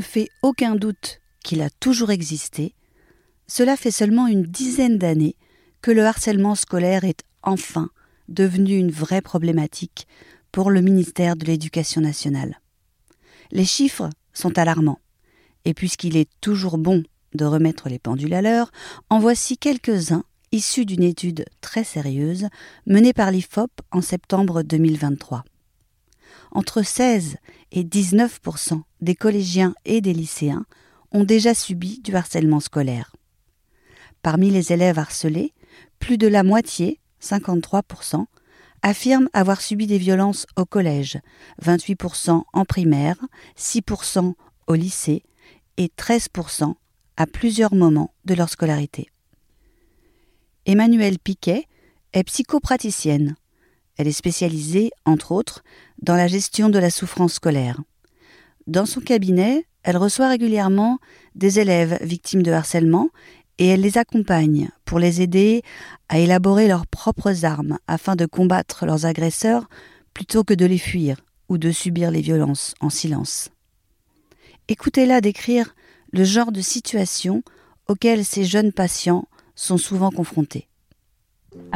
fait aucun doute qu'il a toujours existé, cela fait seulement une dizaine d'années que le harcèlement scolaire est enfin devenu une vraie problématique pour le ministère de l'Éducation nationale. Les chiffres sont alarmants, et puisqu'il est toujours bon de remettre les pendules à l'heure, en voici quelques-uns issus d'une étude très sérieuse menée par l'IFOP en septembre 2023. Entre 16 et 19% des collégiens et des lycéens ont déjà subi du harcèlement scolaire. Parmi les élèves harcelés, plus de la moitié, 53 affirment avoir subi des violences au collège, 28% en primaire, 6% au lycée et 13% à plusieurs moments de leur scolarité. Emmanuelle Piquet est psychopraticienne. Elle est spécialisée, entre autres, dans la gestion de la souffrance scolaire. Dans son cabinet, elle reçoit régulièrement des élèves victimes de harcèlement et elle les accompagne pour les aider à élaborer leurs propres armes afin de combattre leurs agresseurs plutôt que de les fuir ou de subir les violences en silence. Écoutez-la décrire le genre de situation auquel ces jeunes patients sont souvent confrontés.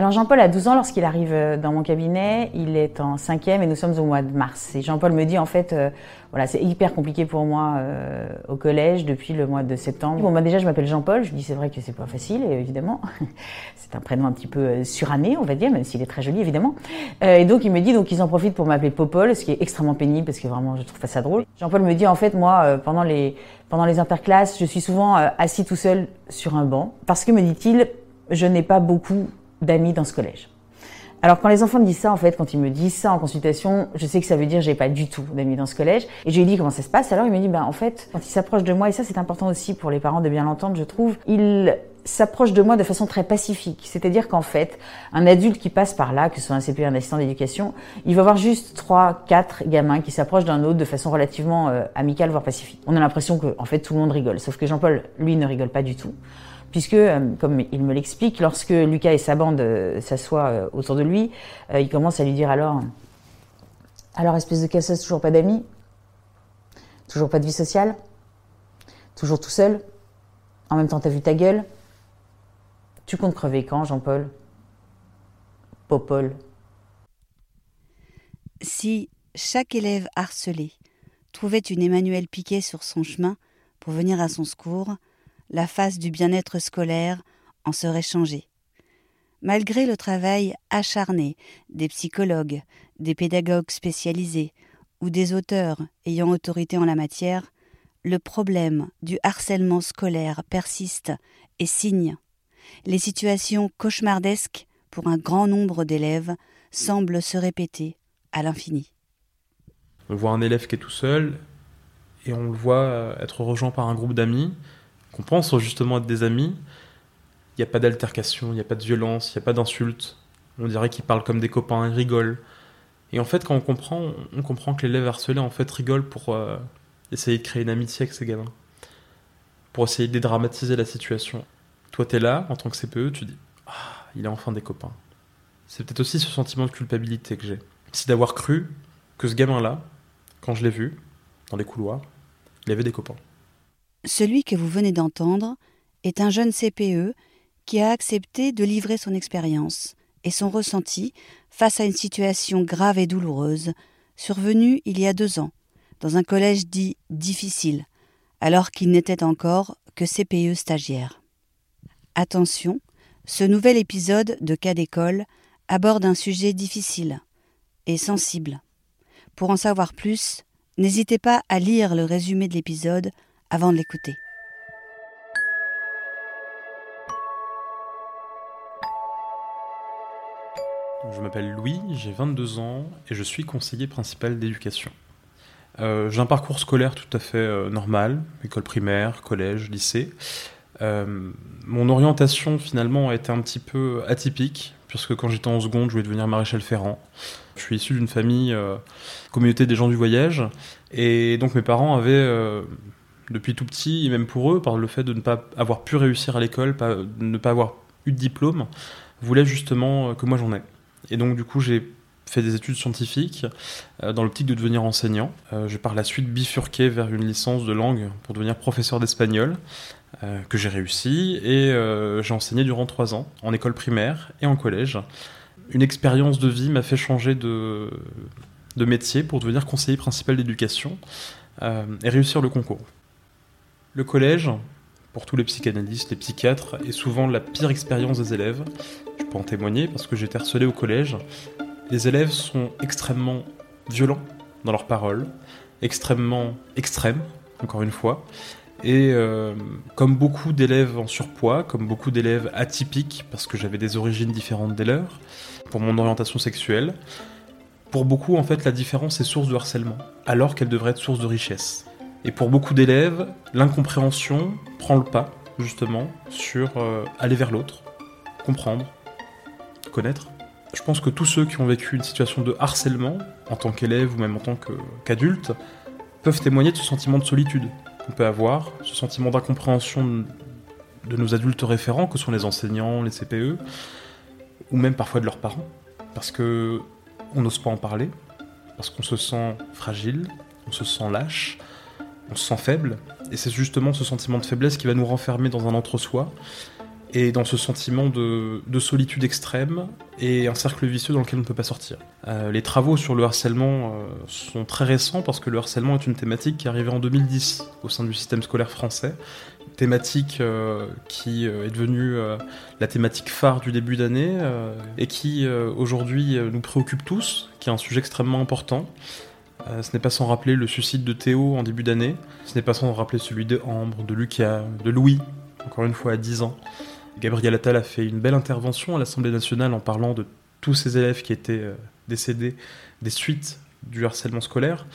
Alors Jean-Paul a 12 ans lorsqu'il arrive euh, dans mon cabinet, il est en cinquième et nous sommes au mois de mars. Et Jean-Paul me dit en fait, euh, voilà, c'est hyper compliqué pour moi euh, au collège depuis le mois de septembre. Bon, bah déjà je m'appelle Jean-Paul, je lui dis c'est vrai que c'est pas facile, évidemment. c'est un prénom un petit peu suranné, on va dire, même s'il est très joli évidemment. et donc il me dit donc ils en profitent pour m'appeler Popol, ce qui est extrêmement pénible parce que vraiment je trouve ça drôle. Jean-Paul me dit en fait moi pendant les pendant les interclasses, je suis souvent assis tout seul sur un banc parce que me dit-il, je n'ai pas beaucoup d'amis dans ce collège. Alors quand les enfants me disent ça, en fait, quand ils me disent ça en consultation, je sais que ça veut dire j'ai pas du tout d'amis dans ce collège. Et je lui ai dit comment ça se passe? Alors il me dit ben en fait, quand il s'approche de moi, et ça c'est important aussi pour les parents de bien l'entendre, je trouve, il s'approche de moi de façon très pacifique. C'est-à-dire qu'en fait, un adulte qui passe par là, que ce soit un CPE, un assistant d'éducation, il va voir juste trois, quatre gamins qui s'approchent d'un autre de façon relativement euh, amicale, voire pacifique. On a l'impression que, en fait, tout le monde rigole. Sauf que Jean-Paul, lui, ne rigole pas du tout puisque, euh, comme il me l'explique, lorsque Lucas et sa bande euh, s'assoient euh, autour de lui, il commence à lui dire alors, alors espèce de casseuse, toujours pas d'amis, toujours pas de vie sociale, toujours tout seul, en même temps t'as vu ta gueule, tu comptes crever quand, Jean-Paul? Popol. Si chaque élève harcelé trouvait une Emmanuelle Piquet sur son chemin pour venir à son secours, la face du bien-être scolaire en serait changée. Malgré le travail acharné des psychologues, des pédagogues spécialisés ou des auteurs ayant autorité en la matière, le problème du harcèlement scolaire persiste et signe. Les situations cauchemardesques pour un grand nombre d'élèves semblent se répéter à l'infini. On voit un élève qui est tout seul et on le voit être rejoint par un groupe d'amis qu'on pense justement être des amis, il n'y a pas d'altercation, il n'y a pas de violence, il n'y a pas d'insultes. On dirait qu'ils parlent comme des copains, ils rigolent. Et en fait, quand on comprend, on comprend que l'élève harcelé en fait rigole pour euh, essayer de créer une amitié avec ses gamins, pour essayer de dédramatiser la situation. Toi, tu es là en tant que CPE, tu dis ah, il a enfin des copains. C'est peut-être aussi ce sentiment de culpabilité que j'ai, c'est d'avoir cru que ce gamin-là, quand je l'ai vu dans les couloirs, il avait des copains. Celui que vous venez d'entendre est un jeune CPE qui a accepté de livrer son expérience et son ressenti face à une situation grave et douloureuse survenue il y a deux ans, dans un collège dit difficile, alors qu'il n'était encore que CPE stagiaire. Attention, ce nouvel épisode de Cas d'école aborde un sujet difficile et sensible. Pour en savoir plus, n'hésitez pas à lire le résumé de l'épisode avant de l'écouter. Je m'appelle Louis, j'ai 22 ans et je suis conseiller principal d'éducation. Euh, j'ai un parcours scolaire tout à fait euh, normal, école primaire, collège, lycée. Euh, mon orientation finalement a été un petit peu atypique, puisque quand j'étais en seconde, je voulais devenir maréchal ferrant. Je suis issu d'une famille, communauté des gens du voyage, et donc mes parents avaient depuis tout petit, et même pour eux, par le fait de ne pas avoir pu réussir à l'école, de ne pas avoir eu de diplôme, voulaient justement euh, que moi j'en ai. Et donc du coup, j'ai fait des études scientifiques euh, dans l'optique de devenir enseignant. Euh, je par la suite bifurqué vers une licence de langue pour devenir professeur d'espagnol, euh, que j'ai réussi, et j'ai enseigné durant trois ans en école primaire et en collège. Une expérience de vie m'a fait changer de, de métier pour devenir conseiller principal d'éducation et réussir le concours. Le collège, pour tous les psychanalystes, les psychiatres, est souvent la pire expérience des élèves. Je peux en témoigner parce que j'étais harcelé au collège les élèves sont extrêmement violents dans leurs paroles, extrêmement extrêmes, encore une fois. Et euh, comme beaucoup d'élèves en surpoids, comme beaucoup d'élèves atypiques, parce que j'avais des origines différentes des leurs, pour mon orientation sexuelle, pour beaucoup, en fait, la différence est source de harcèlement, alors qu'elle devrait être source de richesse. Et pour beaucoup d'élèves, l'incompréhension prend le pas, justement, sur euh, aller vers l'autre, comprendre, connaître. Je pense que tous ceux qui ont vécu une situation de harcèlement, en tant qu'élève ou même en tant qu'adulte, peuvent témoigner de ce sentiment de solitude qu'on peut avoir, ce sentiment d'incompréhension de nos adultes référents, que sont les enseignants, les CPE, ou même parfois de leurs parents, parce que on n'ose pas en parler, parce qu'on se sent fragile, on se sent lâche, on se sent faible, et c'est justement ce sentiment de faiblesse qui va nous renfermer dans un entre-soi, et dans ce sentiment de, solitude extrême et un cercle vicieux dans lequel on ne peut pas sortir. Euh, les travaux sur le harcèlement euh, sont très récents parce que le harcèlement est une thématique qui est arrivée en 2010 au sein du système scolaire français, thématique euh, qui est devenue la thématique phare du début d'année et qui aujourd'hui nous préoccupe tous, qui est un sujet extrêmement important. Ce n'est pas sans rappeler le suicide de Théo en début d'année, ce n'est pas sans rappeler celui de Ambre, de Lucas, de Louis, encore une fois à 10 ans. Gabriel Attal a fait une belle intervention à l'Assemblée nationale en parlant de tous ces élèves qui étaient euh, décédés des suites du harcèlement scolaire,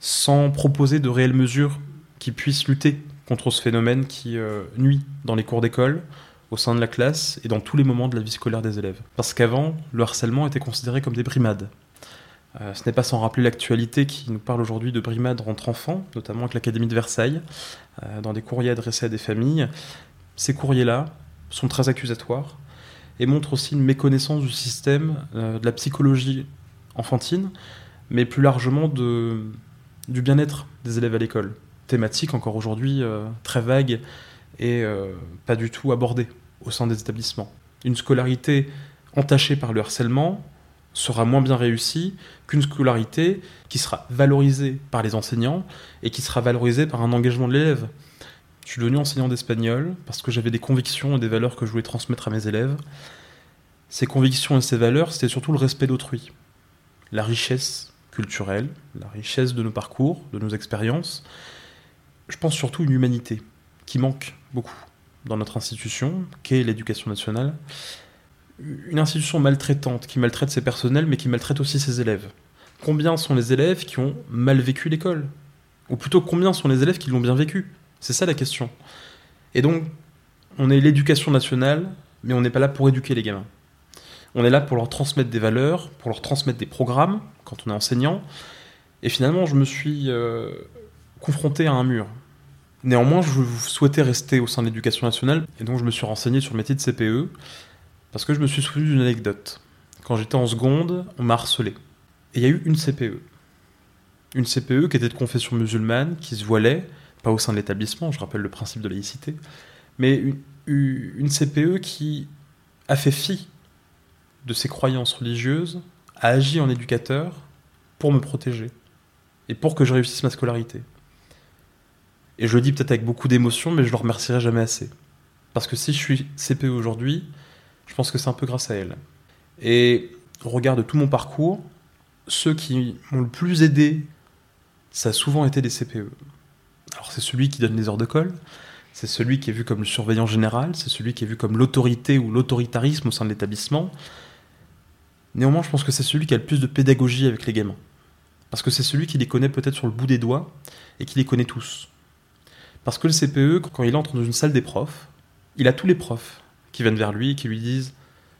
sans proposer de réelles mesures qui puissent lutter contre ce phénomène qui euh, nuit dans les cours d'école, au sein de la classe et dans tous les moments de la vie scolaire des élèves. Parce qu'avant, le harcèlement était considéré comme des brimades. Euh, ce n'est pas sans rappeler l'actualité qui nous parle aujourd'hui de brimades entre enfants, notamment avec l'Académie de Versailles, dans des courriers adressés à des familles. Ces courriers-là, sont très accusatoires et montrent aussi une méconnaissance du système euh, de la psychologie enfantine, mais plus largement de, du bien-être des élèves à l'école. Thématique encore aujourd'hui euh, très vague et euh, pas du tout abordée au sein des établissements. Une scolarité entachée par le harcèlement sera moins bien réussie qu'une scolarité qui sera valorisée par les enseignants et qui sera valorisée par un engagement de l'élève. Je suis devenu enseignant d'espagnol parce que j'avais des convictions et des valeurs que je voulais transmettre à mes élèves. Ces convictions et ces valeurs, c'était surtout le respect d'autrui, la richesse culturelle, la richesse de nos parcours, de nos expériences. Je pense surtout une humanité qui manque beaucoup dans notre institution, qu'est l'éducation nationale. Une institution maltraitante qui maltraite ses personnels mais qui maltraite aussi ses élèves. Combien sont les élèves qui ont mal vécu l'école? Ou plutôt combien sont les élèves qui l'ont bien vécu? C'est ça la question. Et donc, on est l'éducation nationale, mais on n'est pas là pour éduquer les gamins. On est là pour leur transmettre des valeurs, pour leur transmettre des programmes, quand on est enseignant. Et finalement, je me suis euh, confronté à un mur. Néanmoins, je souhaitais rester au sein de l'éducation nationale, et donc je me suis renseigné sur le métier de CPE, parce que je me suis souvenu d'une anecdote. Quand j'étais en seconde, on m'a harcelé. Et il y a eu une CPE. Une CPE qui était de confession musulmane, qui se voilait, pas au sein de l'établissement, je rappelle le principe de laïcité, mais une, CPE qui a fait fi de ses croyances religieuses, a agi en éducateur pour me protéger et pour que je réussisse ma scolarité. Et je le dis peut-être avec beaucoup d'émotion, mais je le remercierai jamais assez. Parce que si je suis CPE aujourd'hui, je pense que c'est un peu grâce à elle. Et au regard de tout mon parcours, ceux qui m'ont le plus aidé, ça a souvent été des CPE. Alors c'est celui qui donne les heures de colle, c'est celui qui est vu comme le surveillant général, c'est celui qui est vu comme l'autorité ou l'autoritarisme au sein de l'établissement. Néanmoins, je pense que c'est celui qui a le plus de pédagogie avec les gamins. Parce que c'est celui qui les connaît peut-être sur le bout des doigts et qui les connaît tous. Parce que le CPE, quand il entre dans une salle des profs, il a tous les profs qui viennent vers lui qui lui disent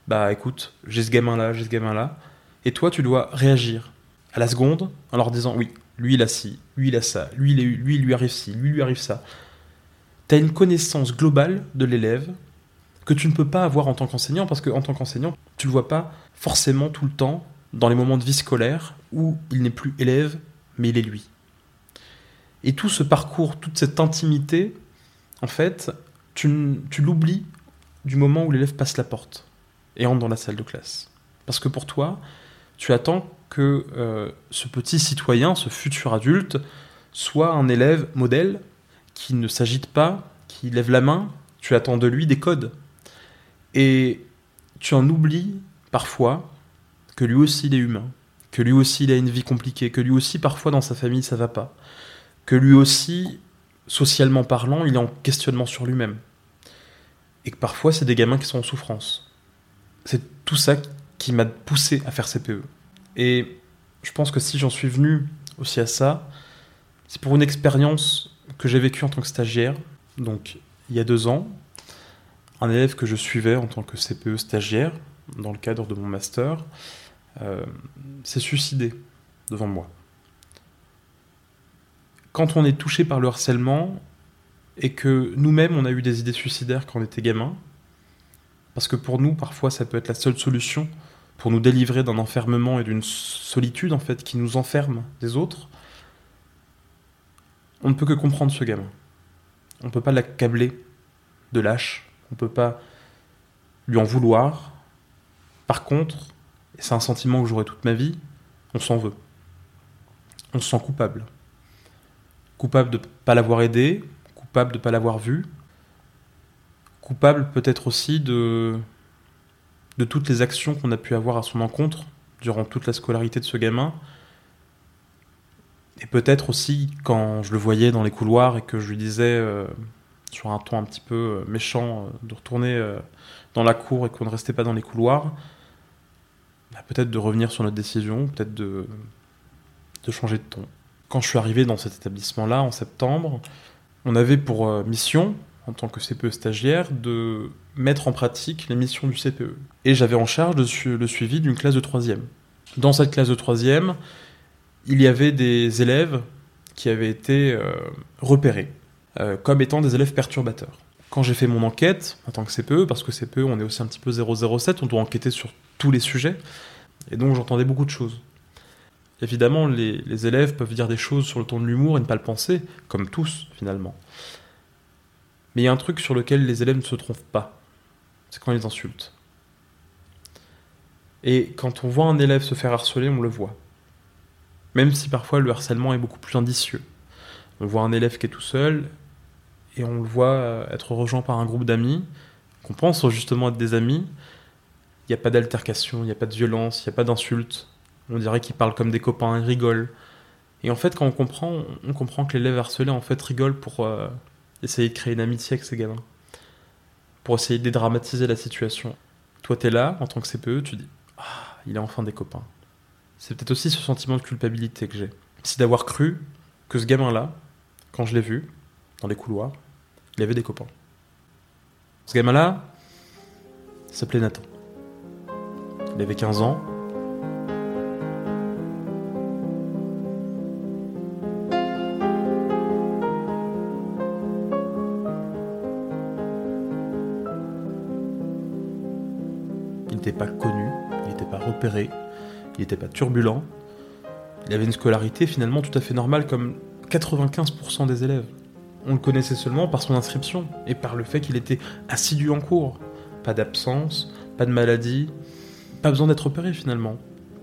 Bah écoute, j'ai ce gamin-là, j'ai ce gamin-là, et toi tu dois réagir à la seconde en leur disant Oui, lui il a ci, lui il a ça, lui, il lui, lui arrive ci, lui lui arrive ça. Tu as une connaissance globale de l'élève que tu ne peux pas avoir en tant qu'enseignant parce qu'en tant qu'enseignant, tu le vois pas forcément tout le temps dans les moments de vie scolaire où il n'est plus élève, mais il est lui. Et tout ce parcours, toute cette intimité, en fait, tu, tu l'oublies du moment où l'élève passe la porte et entre dans la salle de classe. Parce que pour toi, tu attends que euh, ce petit citoyen, ce futur adulte, soit un élève modèle qui ne s'agite pas, qui lève la main, tu attends de lui des codes. Et tu en oublies parfois que lui aussi il est humain, que lui aussi il a une vie compliquée, que lui aussi parfois dans sa famille ça va pas, que lui aussi, socialement parlant, il est en questionnement sur lui-même. Et que parfois c'est des gamins qui sont en souffrance. C'est tout ça qui m'a poussé à faire CPE. Et je pense que si j'en suis venu aussi à ça, c'est pour une expérience que j'ai vécue en tant que stagiaire, donc il y a deux ans, un élève que je suivais en tant que CPE stagiaire, dans le cadre de mon master, euh, s'est suicidé devant moi. Quand on est touché par le harcèlement et que nous-mêmes on a eu des idées suicidaires quand on était gamin, parce que pour nous parfois ça peut être la seule solution pour nous délivrer d'un enfermement et d'une solitude en fait qui nous enferme des autres, on ne peut que comprendre ce gamin. On ne peut pas l'accabler de lâche, on ne peut pas lui en vouloir. Par contre, et c'est un sentiment que j'aurai toute ma vie, on s'en veut. On se sent coupable. Coupable de ne pas l'avoir aidé, coupable de ne pas l'avoir vu, coupable peut-être aussi de de toutes les actions qu'on a pu avoir à son encontre durant toute la scolarité de ce gamin. Et peut-être aussi quand je le voyais dans les couloirs et que je lui disais euh, sur un ton un petit peu euh, méchant euh, de retourner dans la cour et qu'on ne restait pas dans les couloirs, bah, peut-être de revenir sur notre décision, peut-être de, de changer de ton. Quand je suis arrivé dans cet établissement-là en septembre, on avait pour mission, en tant que CPE stagiaire, de mettre en pratique les missions du CPE. Et j'avais en charge le suivi d'une classe de troisième. Dans cette classe de troisième, il y avait des élèves qui avaient été euh, repérés euh, comme étant des élèves perturbateurs. Quand j'ai fait mon enquête en tant que CPE, parce que CPE, on est aussi un petit peu 007, on doit enquêter sur tous les sujets, et donc j'entendais beaucoup de choses. Évidemment, les, élèves peuvent dire des choses sur le ton de l'humour et ne pas le penser, comme tous finalement. Mais il y a un truc sur lequel les élèves ne se trompent pas c'est quand ils insultent. Et quand on voit un élève se faire harceler, on le voit. Même si parfois le harcèlement est beaucoup plus indicieux. On voit un élève qui est tout seul et on le voit être rejoint par un groupe d'amis, qu'on pense justement être des amis. Il n'y a pas d'altercation, il n'y a pas de violence, il n'y a pas d'insulte. On dirait qu'ils parlent comme des copains, ils rigolent. Et en fait, quand on comprend, on comprend que l'élève harcelé en fait rigole pour euh, essayer de créer une amitié avec ses gamins pour essayer de dédramatiser la situation. Toi, tu es là, en tant que CPE, tu dis Ah, il a enfin des copains. C'est peut-être aussi ce sentiment de culpabilité que j'ai. C'est d'avoir cru que ce gamin-là, quand je l'ai vu, dans les couloirs, il avait des copains. Ce gamin-là s'appelait Nathan. Il avait 15 ans, il n'était pas turbulent. Il avait une scolarité finalement tout à fait normale comme 95% des élèves. On le connaissait seulement par son inscription et par le fait qu'il était assidu en cours. Pas d'absence, pas de maladie, pas besoin d'être repéré finalement.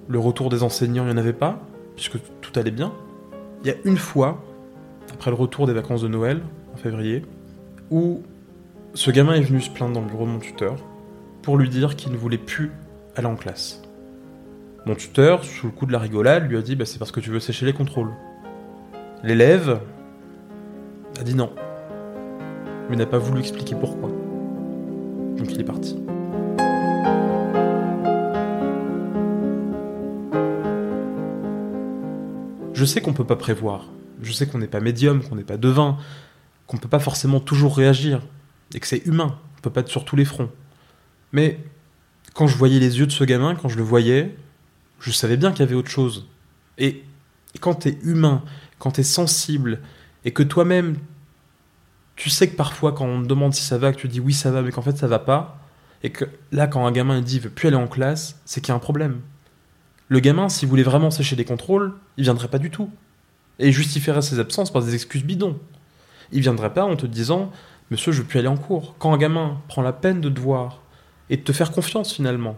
Le retour des enseignants, il n'y en avait pas, puisque tout allait bien. Il y a une fois, après le retour des vacances de Noël, en février, où ce gamin est venu se plaindre dans le bureau de mon tuteur pour lui dire qu'il ne voulait plus aller en classe. Mon tuteur, sous le coup de la rigolade, lui a dit bah, c'est parce que tu veux sécher les contrôles. L'élève a dit non, mais n'a pas voulu expliquer pourquoi. Donc il est parti. Je sais qu'on peut pas prévoir, je sais qu'on n'est pas médium, qu'on n'est pas devin, qu'on peut pas forcément toujours réagir, et que c'est humain, on ne peut pas être sur tous les fronts. Mais quand je voyais les yeux de ce gamin, quand je le voyais, je savais bien qu'il y avait autre chose. Et quand tu es humain, quand tu es sensible, et que toi-même, tu sais que parfois quand on te demande si ça va, que tu dis oui ça va, mais qu'en fait ça va pas, et que là quand un gamin dit veut plus aller en classe, c'est qu'il y a un problème. Le gamin, s'il voulait vraiment sécher des contrôles, il viendrait pas du tout. Et il justifierait ses absences par des excuses bidons. Il viendrait pas en te disant Monsieur, je veux plus aller en cours. Quand un gamin prend la peine de te voir et de te faire confiance finalement,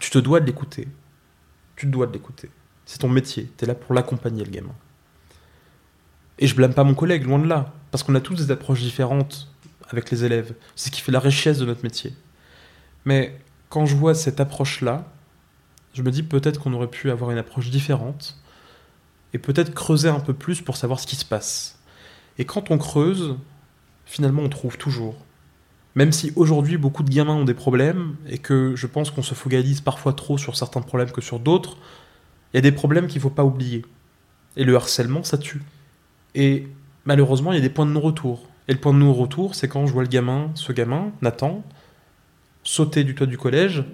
tu te dois de l'écouter. Tu dois l'écouter. C'est ton métier. Tu es là pour l'accompagner, le gamin. Et je blâme pas mon collègue, loin de là. Parce qu'on a tous des approches différentes avec les élèves. C'est ce qui fait la richesse de notre métier. Mais quand je vois cette approche-là, je me dis peut-être qu'on aurait pu avoir une approche différente et peut-être creuser un peu plus pour savoir ce qui se passe. Et quand on creuse, finalement on trouve toujours. Même si aujourd'hui beaucoup de gamins ont des problèmes et que je pense qu'on se focalise parfois trop sur certains problèmes que sur d'autres, il y a des problèmes qu'il ne faut pas oublier. Et le harcèlement, ça tue. Et malheureusement, il y a des points de non-retour. Et le point de non-retour, c'est quand je vois le gamin, ce gamin, Nathan, sauter du toit du collège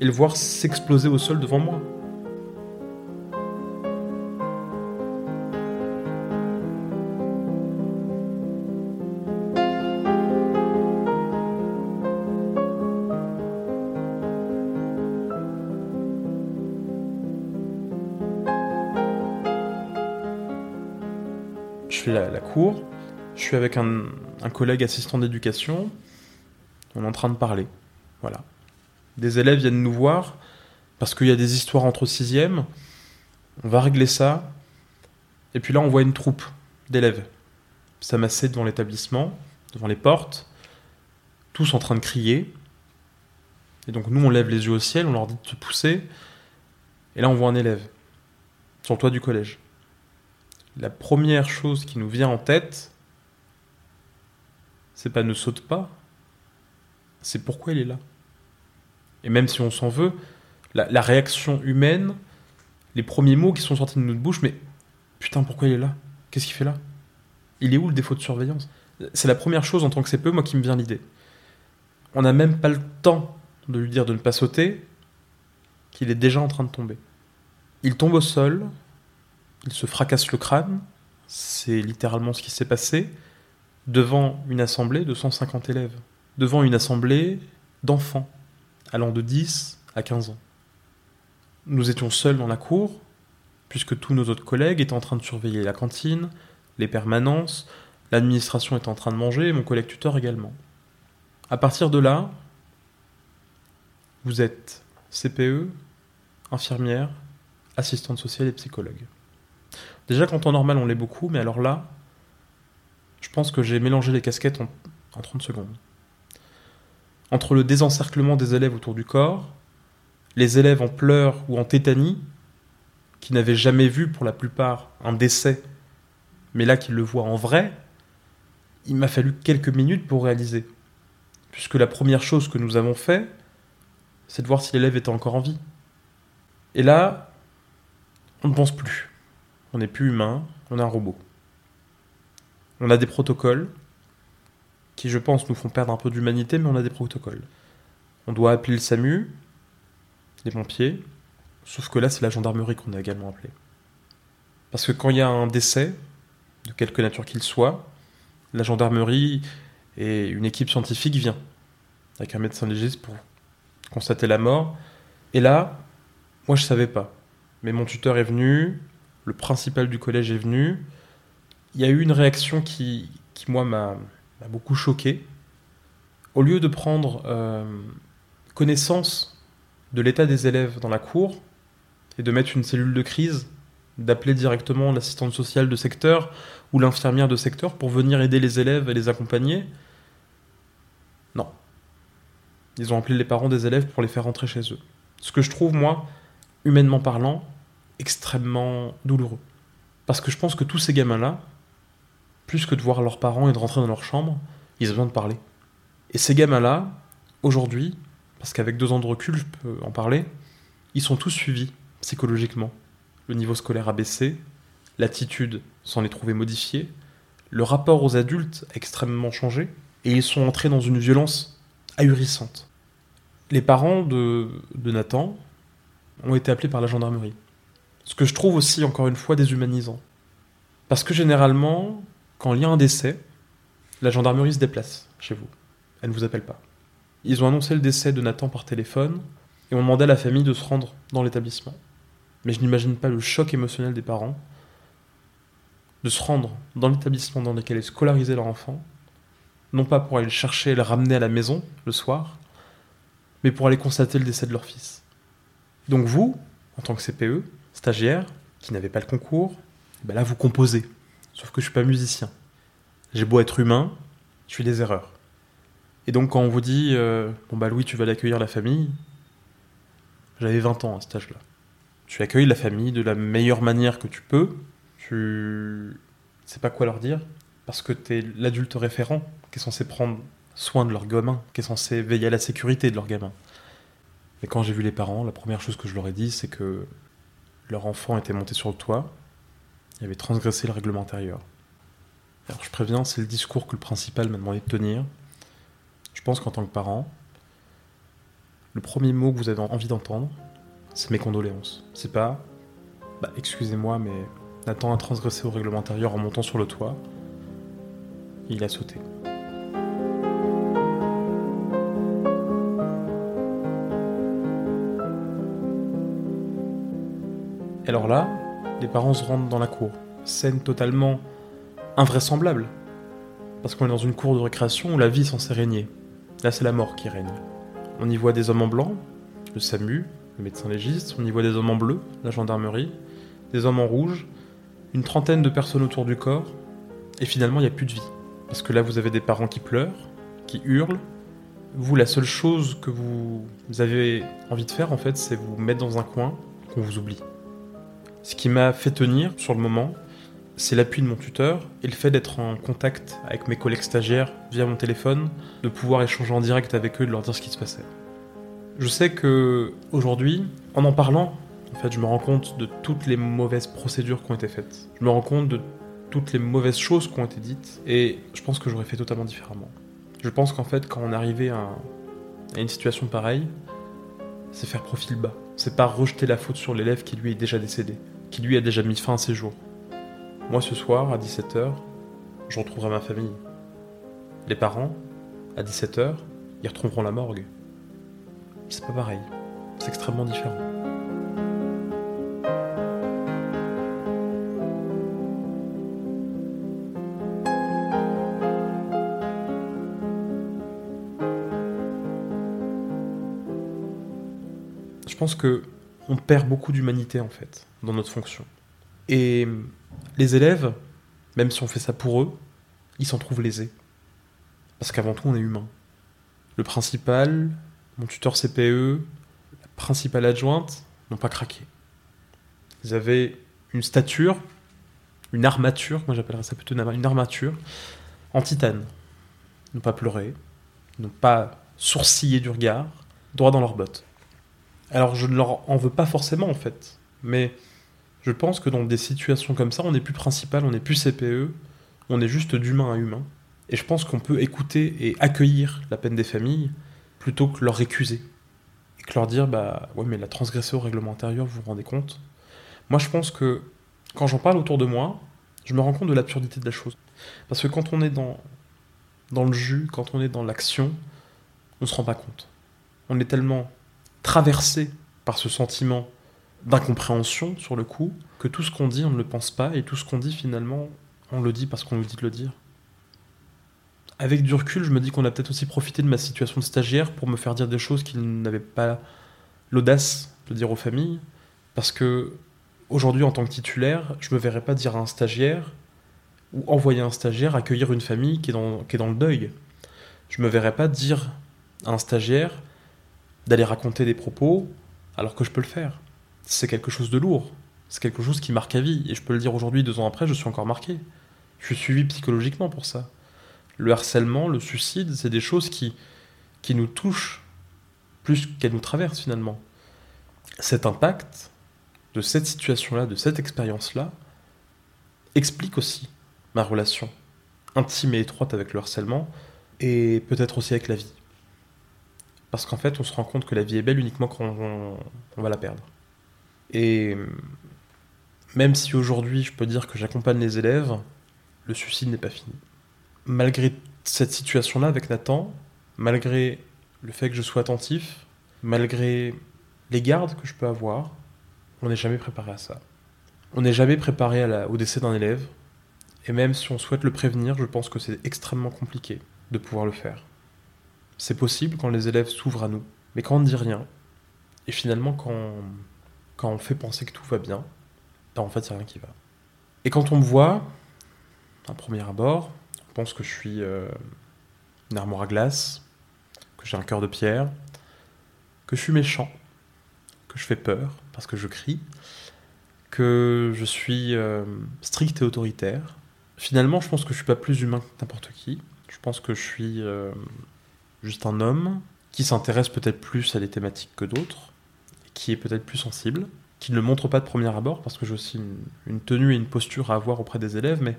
et le voir s'exploser au sol devant moi. Suis avec un, collègue assistant d'éducation, on est en train de parler. Voilà. Des élèves viennent nous voir parce qu'il y a des histoires entre sixièmes. On va régler ça. Et puis là, on voit une troupe d'élèves s'amasser devant l'établissement, devant les portes, tous en train de crier. Et donc nous, on lève les yeux au ciel, on leur dit de se pousser. Et là, on voit un élève sur le toit du collège. La première chose qui nous vient en tête, c'est pas ne saute pas, c'est pourquoi il est là. Et même si on s'en veut, la, réaction humaine, les premiers mots qui sont sortis de notre bouche, mais putain, pourquoi il est là? Qu'est-ce qu'il fait là? Il est où le défaut de surveillance? C'est la première chose en tant que CPE, moi, qui me vient l'idée. On n'a même pas le temps de lui dire de ne pas sauter, qu'il est déjà en train de tomber. Il tombe au sol, il se fracasse le crâne, c'est littéralement ce qui s'est passé, devant une assemblée de 150 élèves, devant une assemblée d'enfants allant de 10 à 15 ans. Nous étions seuls dans la cour, puisque tous nos autres collègues étaient en train de surveiller la cantine, les permanences, l'administration était en train de manger mon collègue tuteur également. À partir de là, vous êtes CPE, infirmière, assistante sociale et psychologue. Déjà, qu'en temps normal, on l'est beaucoup, mais alors là, je pense que j'ai mélangé les casquettes en, en 30 secondes entre le désencerclement des élèves autour du corps, les élèves en pleurs ou en tétanie, qui n'avaient jamais vu pour la plupart un décès, mais là qu'ils le voient en vrai, il m'a fallu quelques minutes pour réaliser. Puisque la première chose que nous avons fait, c'est de voir si l'élève était encore en vie. Et là, on ne pense plus. On n'est plus humain, on est un robot. On a des protocoles, qui, je pense, nous font perdre un peu d'humanité, mais on a des protocoles. On doit appeler le SAMU, les pompiers, sauf que là, c'est la gendarmerie qu'on a également appelé. Parce que quand il y a un décès, de quelque nature qu'il soit, la gendarmerie et une équipe scientifique vient, avec un médecin légiste pour constater la mort. Et là, moi, je savais pas. Mais mon tuteur est venu, le principal du collège est venu. Il y a eu une réaction qui, moi, m'a m'a beaucoup choqué. Au lieu de prendre euh, connaissance de l'état des élèves dans la cour et de mettre une cellule de crise, d'appeler directement l'assistante sociale de secteur ou l'infirmière de secteur pour venir aider les élèves et les accompagner, non. Ils ont appelé les parents des élèves pour les faire rentrer chez eux. Ce que je trouve, moi, humainement parlant, extrêmement douloureux. Parce que je pense que tous ces gamins-là, plus que de voir leurs parents et de rentrer dans leur chambre, ils ont besoin de parler. Et ces gamins-là, aujourd'hui, parce qu'avec deux ans de recul, je peux en parler, ils sont tous suivis psychologiquement. Le niveau scolaire a baissé, l'attitude s'en est trouvée modifiée, le rapport aux adultes a extrêmement changé, et ils sont entrés dans une violence ahurissante. Les parents de, de Nathan ont été appelés par la gendarmerie. Ce que je trouve aussi, encore une fois, déshumanisant. Parce que généralement, quand il y a un décès, la gendarmerie se déplace chez vous. Elle ne vous appelle pas. Ils ont annoncé le décès de Nathan par téléphone et ont demandé à la famille de se rendre dans l'établissement. mais je n'imagine pas le choc émotionnel des parents de se rendre dans l'établissement dans lequel est scolarisé leur enfant, non pas pour aller le chercher et le ramener à la maison le soir, mais pour aller constater le décès de leur fils. Donc vous, en tant que CPE, stagiaire, qui n'avez pas le concours, ben là vous composez. Sauf que je suis pas musicien. J'ai beau être humain, je fais des erreurs. Et donc quand on vous dit euh, bon bah Louis tu vas l'accueillir la famille, j'avais 20 ans à cet âge-là. Tu accueilles la famille de la meilleure manière que tu peux. Tu sais pas quoi leur dire parce que tu es l'adulte référent qui est censé prendre soin de leur gamin, qui est censé veiller à la sécurité de leur gamin. Et quand j'ai vu les parents, la première chose que je leur ai dit, c'est que leur enfant était monté sur le toit, il avait transgressé le règlement intérieur. Alors je préviens, c'est le discours que le principal m'a demandé de tenir. Je pense qu'en tant que parent, le premier mot que vous avez envie d'entendre, c'est mes condoléances. C'est pas, bah, excusez-moi, mais Nathan a transgressé au règlement intérieur en montant sur le toit. Il a sauté. Alors là, les parents se rendent dans la cour. Scène totalement invraisemblable. Parce qu'on est dans une cour de récréation où la vie censée régner. Là, c'est la mort qui règne. On y voit des hommes en blanc, le SAMU, le médecin légiste, on y voit des hommes en bleu, la gendarmerie, des hommes en rouge, une trentaine de personnes autour du corps, et finalement, il n'y a plus de vie. Parce que là, vous avez des parents qui pleurent, qui hurlent. Vous, la seule chose que vous avez envie de faire, en fait, c'est vous mettre dans un coin qu'on vous oublie. Ce qui m'a fait tenir sur le moment, c'est l'appui de mon tuteur et le fait d'être en contact avec mes collègues stagiaires via mon téléphone, de pouvoir échanger en direct avec eux, de leur dire ce qui se passait. Je sais que aujourd'hui, en en parlant, en fait, je me rends compte de toutes les mauvaises procédures qui ont été faites. Je me rends compte de toutes les mauvaises choses qui ont été dites et je pense que j'aurais fait totalement différemment. Je pense qu'en fait, quand on arrivait à, à une situation pareille, c'est faire profil bas. C'est pas rejeter la faute sur l'élève qui lui est déjà décédé, qui lui a déjà mis fin à ses jours. Moi, ce soir, à 17h, je retrouverai ma famille. Les parents, à 17h, ils retrouveront la morgue. C'est pas pareil. C'est extrêmement différent. Je pense que on perd beaucoup d'humanité en fait dans notre fonction. Et les élèves, même si on fait ça pour eux, ils s'en trouvent lésés. Parce qu'avant tout, on est humain. Le principal, mon tuteur CPE, la principale adjointe n'ont pas craqué. Ils avaient une stature, une armature, moi j'appellerais ça plutôt une armature, en titane. Ils n'ont pas pleuré, ils n'ont pas sourcillé du regard, droit dans leurs bottes. Alors je ne leur en veux pas forcément en fait, mais je pense que dans des situations comme ça, on n'est plus principal, on n'est plus CPE, on est juste d'humain à humain. Et je pense qu'on peut écouter et accueillir la peine des familles plutôt que leur récuser. Et que leur dire, bah ouais, mais la transgression au règlement intérieur, vous vous rendez compte? Moi, je pense que quand j'en parle autour de moi, je me rends compte de l'absurdité de la chose. Parce que quand on est dans, dans le jus, quand on est dans l'action, on ne se rend pas compte. On est tellement traversé par ce sentiment d'incompréhension sur le coup que tout ce qu'on dit, on ne le pense pas, et tout ce qu'on dit finalement, on le dit parce qu'on nous dit de le dire. Avec du recul, je me dis qu'on a peut-être aussi profité de ma situation de stagiaire pour me faire dire des choses qu'il n'avait pas l'audace de dire aux familles, parce que aujourd'hui, en tant que titulaire, je me verrais pas dire à un stagiaire ou envoyer un stagiaire accueillir une famille qui est dans, qui le deuil. Je me verrais pas dire à un stagiaire d'aller raconter des propos alors que je peux le faire. C'est quelque chose de lourd. C'est quelque chose qui marque à vie. Et je peux le dire aujourd'hui, deux ans après, je suis encore marqué. Je suis suivi psychologiquement pour ça. Le harcèlement, le suicide, c'est des choses qui, qui nous touchent plus qu'elles nous traversent finalement. Cet impact de cette situation-là, de cette expérience-là, explique aussi ma relation intime et étroite avec le harcèlement et peut-être aussi avec la vie. Parce qu'en fait, on se rend compte que la vie est belle uniquement quand on, va la perdre. Et même si aujourd'hui je peux dire que j'accompagne les élèves, le suicide n'est pas fini. Malgré cette situation-là avec Nathan, malgré le fait que je sois attentif, malgré les gardes que je peux avoir, on n'est jamais préparé à ça. On n'est jamais préparé au décès d'un élève, et même si on souhaite le prévenir, je pense que c'est extrêmement compliqué de pouvoir le faire. C'est possible quand les élèves s'ouvrent à nous, mais quand on ne dit rien, et finalement quand, on fait penser que tout va bien, ben en fait il n'y a rien qui va. Et quand on me voit, à premier abord, on pense que je suis euh, une armoire à glace, que j'ai un cœur de pierre, que je suis méchant, que je fais peur parce que je crie, que je suis euh, strict et autoritaire. Finalement, je pense que je suis pas plus humain que n'importe qui. Je pense que je suis euh, juste un homme qui s'intéresse peut-être plus à des thématiques que d'autres, qui est peut-être plus sensible, qui ne le montre pas de premier abord parce que j'ai aussi une, tenue et une posture à avoir auprès des élèves, mais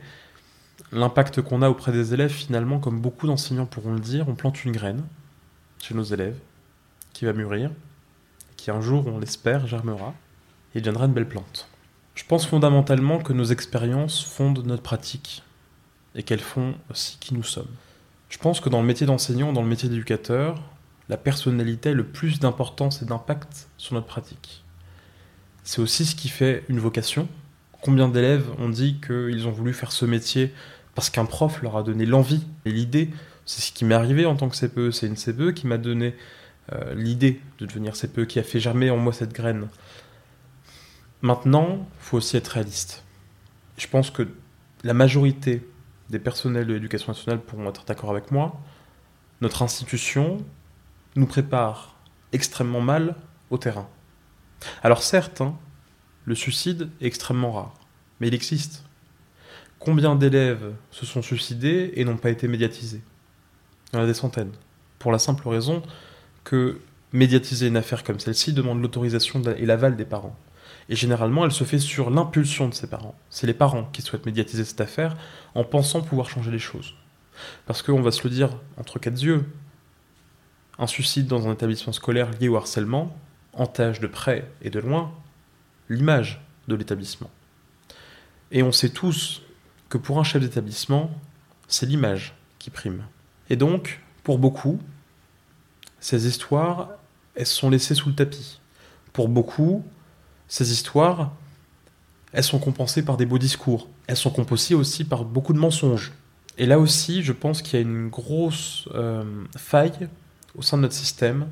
l'impact qu'on a auprès des élèves, finalement, comme beaucoup d'enseignants pourront le dire, on plante une graine chez nos élèves qui va mûrir, qui un jour, on l'espère, germera et deviendra une belle plante. Je pense fondamentalement que nos expériences fondent notre pratique et qu'elles font aussi qui nous sommes. Je pense que dans le métier d'enseignant, dans le métier d'éducateur, la personnalité a le plus d'importance et d'impact sur notre pratique. C'est aussi ce qui fait une vocation. Combien d'élèves ont dit qu'ils ont voulu faire ce métier parce qu'un prof leur a donné l'envie et l'idée? C'est ce qui m'est arrivé en tant que CPE. C'est une CPE qui m'a donné euh, l'idée de devenir CPE, qui a fait germer en moi cette graine. Maintenant, il faut aussi être réaliste. Je pense que la majorité des personnels de l'éducation nationale pourront être d'accord avec moi. Notre institution nous prépare extrêmement mal au terrain. Alors certes, hein, le suicide est extrêmement rare, mais il existe. Combien d'élèves se sont suicidés et n'ont pas été médiatisés? Il y en a des centaines. Pour la simple raison que médiatiser une affaire comme celle-ci demande l'autorisation et l'aval des parents. Et généralement, elle se fait sur l'impulsion de ses parents. C'est les parents qui souhaitent médiatiser cette affaire en pensant pouvoir changer les choses. Parce qu'on va se le dire entre quatre yeux, un suicide dans un établissement scolaire lié au harcèlement entache de près et de loin l'image de l'établissement. Et on sait tous que pour un chef d'établissement, c'est l'image qui prime. Et donc, pour beaucoup, ces histoires, elles sont laissées sous le tapis. Pour beaucoup, ces histoires, elles sont compensées par des beaux discours. Elles sont compensées aussi par beaucoup de mensonges. Et là aussi, je pense qu'il y a une grosse euh, faille au sein de notre système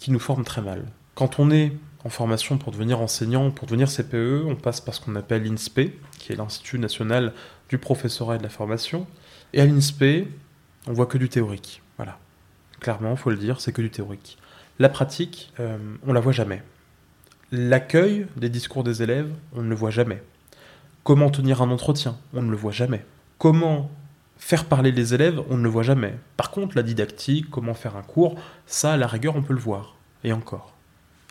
qui nous forme très mal. Quand on est en formation pour devenir enseignant, pour devenir CPE, on passe par ce qu'on appelle l'INSPE, qui est l'Institut national du professorat et de la formation. Et à l'INSPE, on voit que du théorique. Voilà. Clairement, il faut le dire, c'est que du théorique. La pratique, euh, on la voit jamais. L'accueil des discours des élèves, on ne le voit jamais. Comment tenir un entretien, on ne le voit jamais. Comment faire parler les élèves, on ne le voit jamais. Par contre, la didactique, comment faire un cours, ça, à la rigueur, on peut le voir. Et encore.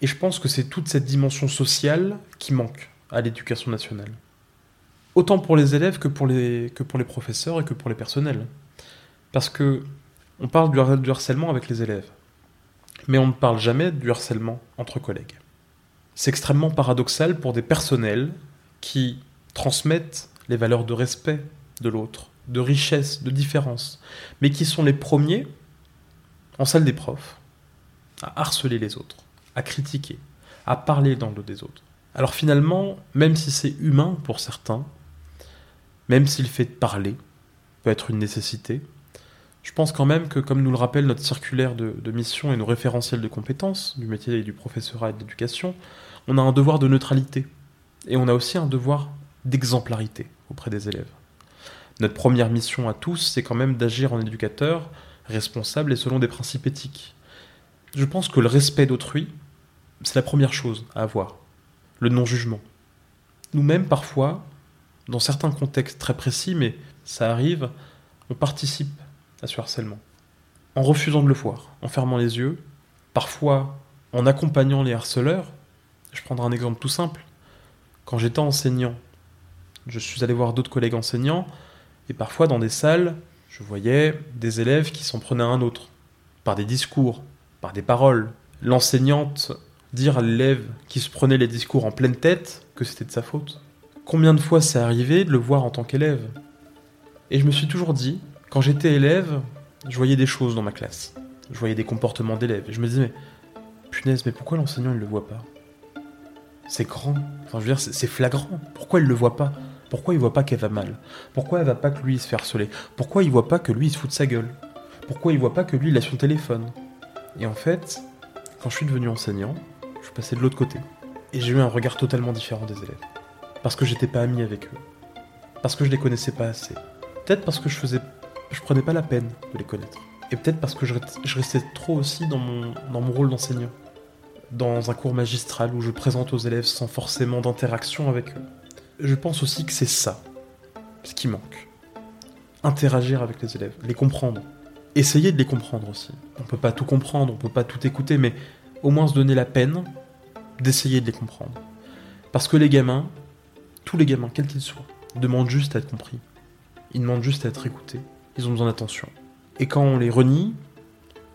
Et je pense que c'est toute cette dimension sociale qui manque à l'éducation nationale. Autant pour les élèves que pour les, professeurs et que pour les personnels. Parce que on parle du harcèlement avec les élèves, mais on ne parle jamais du harcèlement entre collègues. C'est extrêmement paradoxal pour des personnels qui transmettent les valeurs de respect de l'autre, de richesse, de différence, mais qui sont les premiers, en salle des profs, à harceler les autres à critiquer, à parler dans le des autres. Alors finalement, même si c'est humain pour certains, même si le fait de parler peut être une nécessité, je pense quand même que, comme nous le rappelle notre circulaire de, mission et nos référentiels de compétences du métier et du professorat et de l'éducation, on a un devoir de neutralité. Et on a aussi un devoir d'exemplarité auprès des élèves. Notre première mission à tous, c'est quand même d'agir en éducateur responsable et selon des principes éthiques. Je pense que le respect d'autrui, c'est la première chose à avoir. Le non-jugement. Nous-mêmes, parfois, dans certains contextes très précis, mais ça arrive, on participe à ce harcèlement. En refusant de le voir, en fermant les yeux, parfois en accompagnant les harceleurs. Je prendrai un exemple tout simple. Quand j'étais enseignant, je suis allé voir d'autres collègues enseignants, et parfois dans des salles, je voyais des élèves qui s'en prenaient à un autre, par des discours, par des paroles. L'enseignante dire à l'élève qui se prenait les discours en pleine tête que c'était de sa faute. Combien de fois c'est arrivé de le voir en tant qu'élève? Et je me suis toujours dit, quand j'étais élève, je voyais des choses dans ma classe. Je voyais des comportements d'élèves. Et je me disais, mais punaise, mais pourquoi l'enseignant ne le voit pas? C'est grand. Enfin, je veux dire, c'est flagrant. Pourquoi il le voit pas? Pourquoi il voit pas qu'elle va mal? Pourquoi elle va pas que lui se fait harceler? Pourquoi il voit pas que lui il se fout de sa gueule? Pourquoi il voit pas que lui il a son téléphone? Et en fait, quand je suis devenu enseignant, je suis passé de l'autre côté. Et j'ai eu un regard totalement différent des élèves. Parce que j'étais pas ami avec eux. Parce que je les connaissais pas assez. Peut-être parce que je faisais. Je prenais pas la peine de les connaître. Et peut-être parce que je, restais trop aussi dans mon, rôle d'enseignant. Dans un cours magistral où je présente aux élèves sans forcément d'interaction avec eux. Je pense aussi que c'est ça, ce qui manque. Interagir avec les élèves, les comprendre. Essayer de les comprendre aussi. On peut pas tout comprendre, on peut pas tout écouter, mais au moins se donner la peine d'essayer de les comprendre. Parce que les gamins, tous les gamins, quels qu'ils soient, demandent juste à être compris. Ils demandent juste à être écoutés. Ils ont besoin d'attention. Et quand on les renie,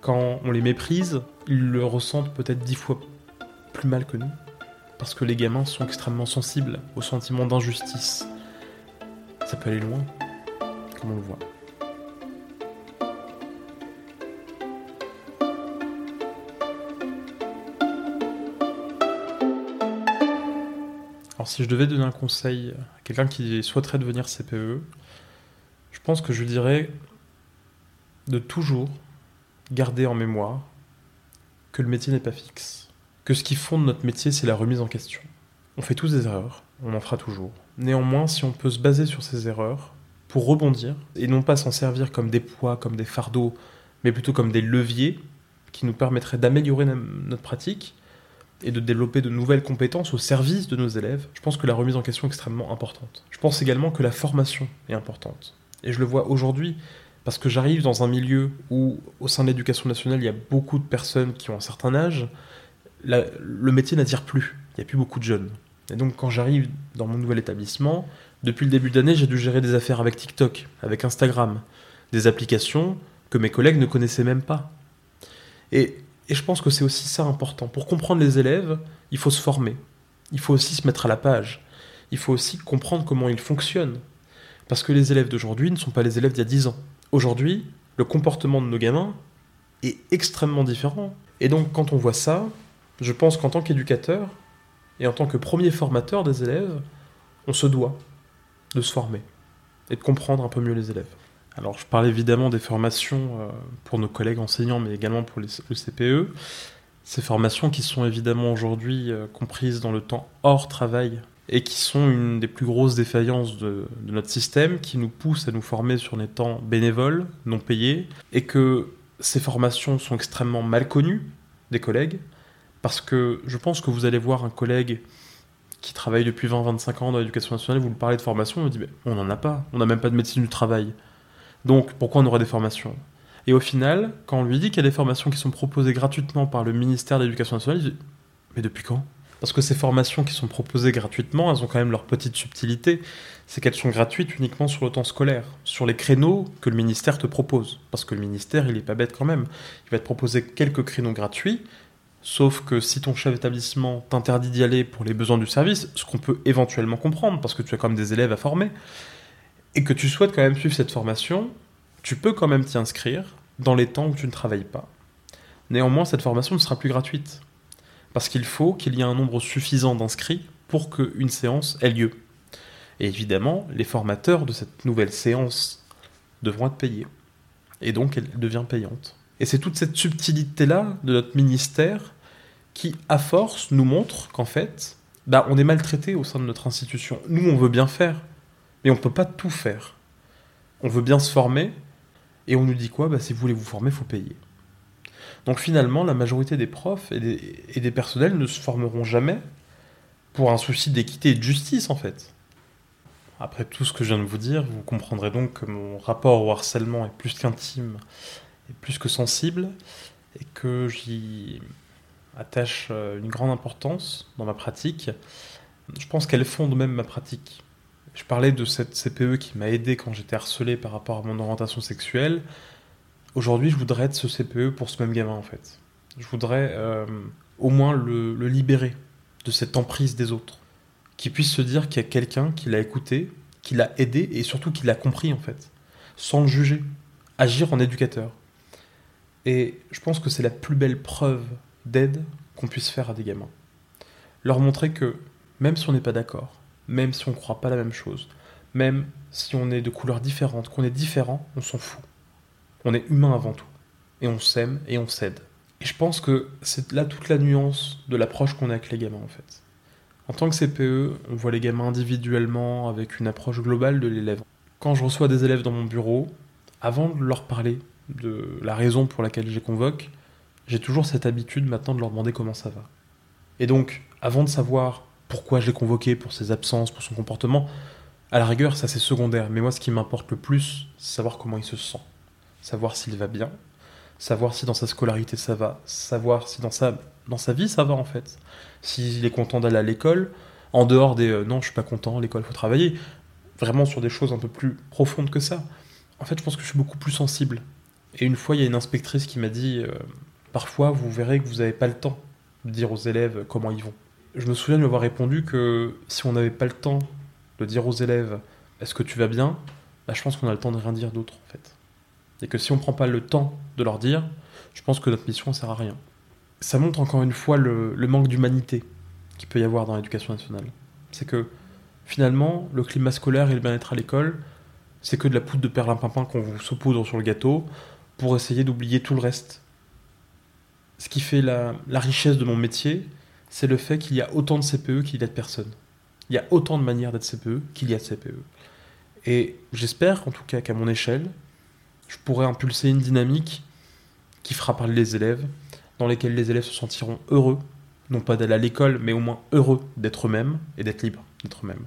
quand on les méprise, ils le ressentent peut-être dix fois plus mal que nous. Parce que les gamins sont extrêmement sensibles au sentiment d'injustice. Ça peut aller loin, comme on le voit. Alors si je devais donner un conseil à quelqu'un qui souhaiterait devenir CPE, pense que je dirais de toujours garder en mémoire que le métier n'est pas fixe. Que ce qui fonde notre métier, c'est la remise en question. On fait tous des erreurs, on en fera toujours. Néanmoins, si on peut se baser sur ces erreurs pour rebondir, et non pas s'en servir comme des poids, comme des fardeaux, mais plutôt comme des leviers qui nous permettraient d'améliorer notre pratique et de développer de nouvelles compétences au service de nos élèves, je pense que la remise en question est extrêmement importante. Je pense également que la formation est importante. Et je le vois aujourd'hui, parce que j'arrive dans un milieu où, au sein de l'éducation nationale, il y a beaucoup de personnes qui ont un certain âge. le métier n'attire plus. Il n'y a plus beaucoup de jeunes. Et donc, quand j'arrive dans mon nouvel établissement, depuis le début d'année, j'ai dû gérer des affaires avec TikTok, avec Instagram, des applications que mes collègues ne connaissaient même pas. Et, je pense que c'est aussi ça important. Pour comprendre les élèves, il faut se former. Il faut aussi se mettre à la page. Il faut aussi comprendre comment ils fonctionnent. Parce que les élèves d'aujourd'hui ne sont pas les élèves d'il y a 10 ans. Aujourd'hui, le comportement de nos gamins est extrêmement différent. Et donc, quand on voit ça, je pense qu'en tant qu'éducateur et en tant que premier formateur des élèves, on se doit de se former et de comprendre un peu mieux les élèves. Alors, je parle évidemment des formations euh, pour nos collègues enseignants, mais également pour le CPE. Ces formations qui sont évidemment aujourd'hui euh, comprises dans le temps hors travail et qui sont une des plus grosses défaillances de, notre système, qui nous pousse à nous former sur des temps bénévoles, non payés, et que ces formations sont extrêmement mal connues des collègues, parce que je pense que vous allez voir un collègue qui travaille depuis 20-25 ans dans l'éducation nationale, vous lui parlez de formation, vous dit mais on n'en a pas, on n'a même pas de médecine du travail. Donc pourquoi on aurait des formations? Et au final, quand on lui dit qu'il y a des formations qui sont proposées gratuitement par le ministère de l'Éducation nationale, il dit mais depuis quand? Parce que ces formations qui sont proposées gratuitement, elles ont quand même leur petite subtilité. C'est qu'elles sont gratuites uniquement sur le temps scolaire, sur les créneaux que le ministère te propose. Parce que le ministère, il n'est pas bête quand même. Il va te proposer quelques créneaux gratuits, sauf que si ton chef d'établissement t'interdit d'y aller pour les besoins du service, ce qu'on peut éventuellement comprendre, parce que tu as quand même des élèves à former, et que tu souhaites quand même suivre cette formation, tu peux quand même t'y inscrire dans les temps où tu ne travailles pas. Néanmoins, cette formation ne sera plus gratuite parce qu'il faut qu'il y ait un nombre suffisant d'inscrits pour qu'une séance ait lieu. Et évidemment, les formateurs de cette nouvelle séance devront être payés. Et donc, elle devient payante. Et c'est toute cette subtilité-là de notre ministère qui, à force, nous montre qu'en fait, bah, on est maltraité au sein de notre institution. Nous, on veut bien faire, mais on ne peut pas tout faire. On veut bien se former, et on nous dit quoi? Bah, Si vous voulez vous former, il faut payer. Donc finalement, la majorité des profs et des, personnels ne se formeront jamais pour un souci d'équité et de justice en fait. Après tout ce que je viens de vous dire, vous comprendrez donc que mon rapport au harcèlement est plus qu'intime et plus que sensible et que j'y attache euh, une grande importance dans ma pratique. Je pense qu'elle fonde même ma pratique. Je parlais de cette CPE qui m'a aidé quand j'étais harcelé par rapport à mon orientation sexuelle. Aujourd'hui, je voudrais être ce CPE pour ce même gamin, en fait. Je voudrais euh, au moins le, libérer de cette emprise des autres. Qu'il puisse se dire qu'il y a quelqu'un qui l'a écouté, qui l'a aidé et surtout qui l'a compris, en fait. Sans le juger. Agir en éducateur. Et je pense que c'est la plus belle preuve d'aide qu'on puisse faire à des gamins. Leur montrer que même si on n'est pas d'accord, même si on ne croit pas la même chose, même si on est de couleurs différentes, qu'on est différent, on s'en fout. On est humain avant tout. Et on s'aime et on s'aide. Et je pense que c'est là toute la nuance de l'approche qu'on a avec les gamins en fait. En tant que CPE, on voit les gamins individuellement avec une approche globale de l'élève. Quand je reçois des élèves dans mon bureau, avant de leur parler de la raison pour laquelle je les convoque, j'ai toujours cette habitude maintenant de leur demander comment ça va. Et donc, avant de savoir pourquoi je l'ai convoqué, pour ses absences, pour son comportement, à la rigueur, ça c'est secondaire. Mais moi, ce qui m'importe le plus, c'est savoir comment il se sent. Savoir s'il va bien, savoir si dans sa scolarité ça va, savoir si dans sa, dans sa vie ça va en fait. S'il est content d'aller à l'école, en dehors des euh, non, je suis pas content, l'école faut travailler, vraiment sur des choses un peu plus profondes que ça. En fait, je pense que je suis beaucoup plus sensible. Et une fois, il y a une inspectrice qui m'a dit euh, parfois, vous verrez que vous n'avez pas le temps de dire aux élèves comment ils vont. Je me souviens de lui avoir répondu que si on n'avait pas le temps de dire aux élèves est-ce que tu vas bien, bah, je pense qu'on a le temps de rien dire d'autre en fait. Et que si on ne prend pas le temps de leur dire, je pense que notre mission ne sert à rien. Ça montre encore une fois le, manque d'humanité qu'il peut y avoir dans l'éducation nationale. C'est que finalement, le climat scolaire et le bien-être à l'école, c'est que de la poudre de perlimpinpin qu'on vous saupoudre sur le gâteau pour essayer d'oublier tout le reste. Ce qui fait la, richesse de mon métier, c'est le fait qu'il y a autant de CPE qu'il y a de personnes. Il y a autant de manières d'être CPE qu'il y a de CPE. Et j'espère, en tout cas, qu'à mon échelle, je pourrais impulser une dynamique qui fera parler les élèves, dans lesquelles les élèves se sentiront heureux, non pas d'aller à l'école, mais au moins heureux d'être eux-mêmes et d'être libres d'être eux-mêmes.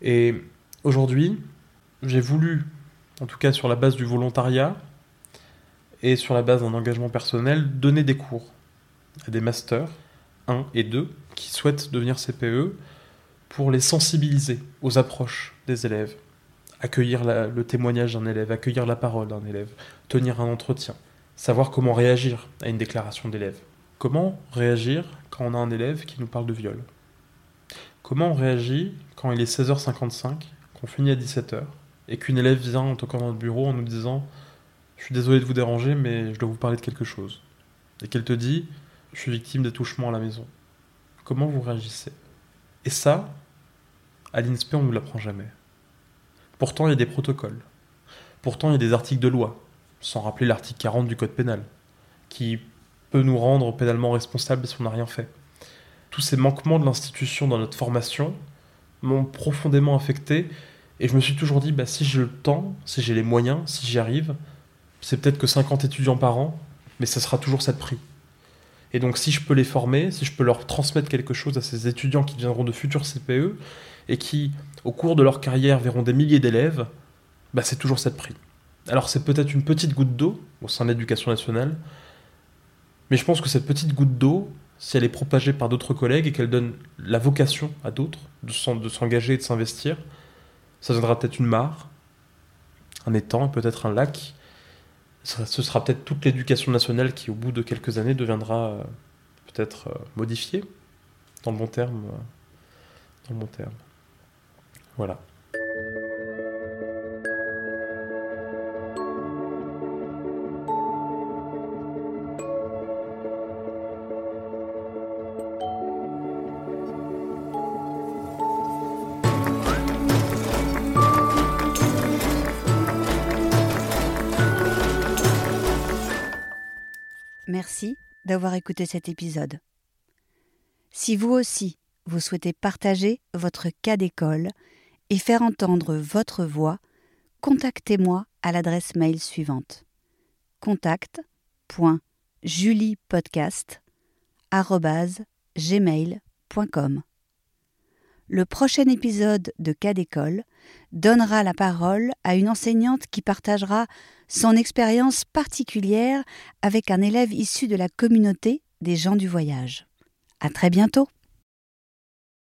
Et aujourd'hui, j'ai voulu, en tout cas sur la base du volontariat et sur la base d'un engagement personnel, donner des cours à des masters 1 et 2 qui souhaitent devenir CPE pour les sensibiliser aux approches des élèves, accueillir le témoignage d'un élève, accueillir la parole d'un élève, tenir un entretien, savoir comment réagir à une déclaration d'élève. Comment réagir quand on a un élève qui nous parle de viol? Comment on réagit quand il est 16h55, qu'on finit à 17h, et qu'une élève vient en toquant dans notre bureau en nous disant Je suis désolé de vous déranger, mais je dois vous parler de quelque chose. Et qu'elle te dit Je suis victime touchements à la maison. Comment vous réagissez? Et ça, à l'INSPE, on ne nous l'apprend jamais. Pourtant, il y a des protocoles. Pourtant, il y a des articles de loi, sans rappeler l'article 40 du Code pénal, qui peut nous rendre pénalement responsables si on n'a rien fait. Tous ces manquements de l'institution dans notre formation m'ont profondément affecté et je me suis toujours dit, bah, si j'ai le temps, si j'ai les moyens, si j'y arrive, c'est peut-être que 50 étudiants par an, mais ça sera toujours ça de prix. Et donc si je peux les former, si je peux leur transmettre quelque chose à ces étudiants qui deviendront de futurs CPE, et qui, au cours de leur carrière, verront des milliers d'élèves, bah, c'est toujours cette prix. Alors c'est peut-être une petite goutte d'eau au sein de l'éducation nationale, mais je pense que cette petite goutte d'eau, si elle est propagée par d'autres collègues et qu'elle donne la vocation à d'autres de s'engager et de s'investir, ça donnera peut-être une mare, un étang peut-être un lac. Ce sera peut-être toute l'éducation nationale qui, au bout de quelques années, deviendra euh, peut-être euh, modifiée, dans. Euh, dans le bon terme. Voilà. Merci d'avoir écouté cet épisode. Si vous aussi, vous souhaitez partager votre cas d'école et faire entendre votre voix, contactez-moi à l'adresse mail suivante contact.juliepodcast.gmail.com Le prochain épisode de Cas d'école donnera la parole à une enseignante qui partagera son expérience particulière avec un élève issu de la communauté des gens du voyage. À très bientôt!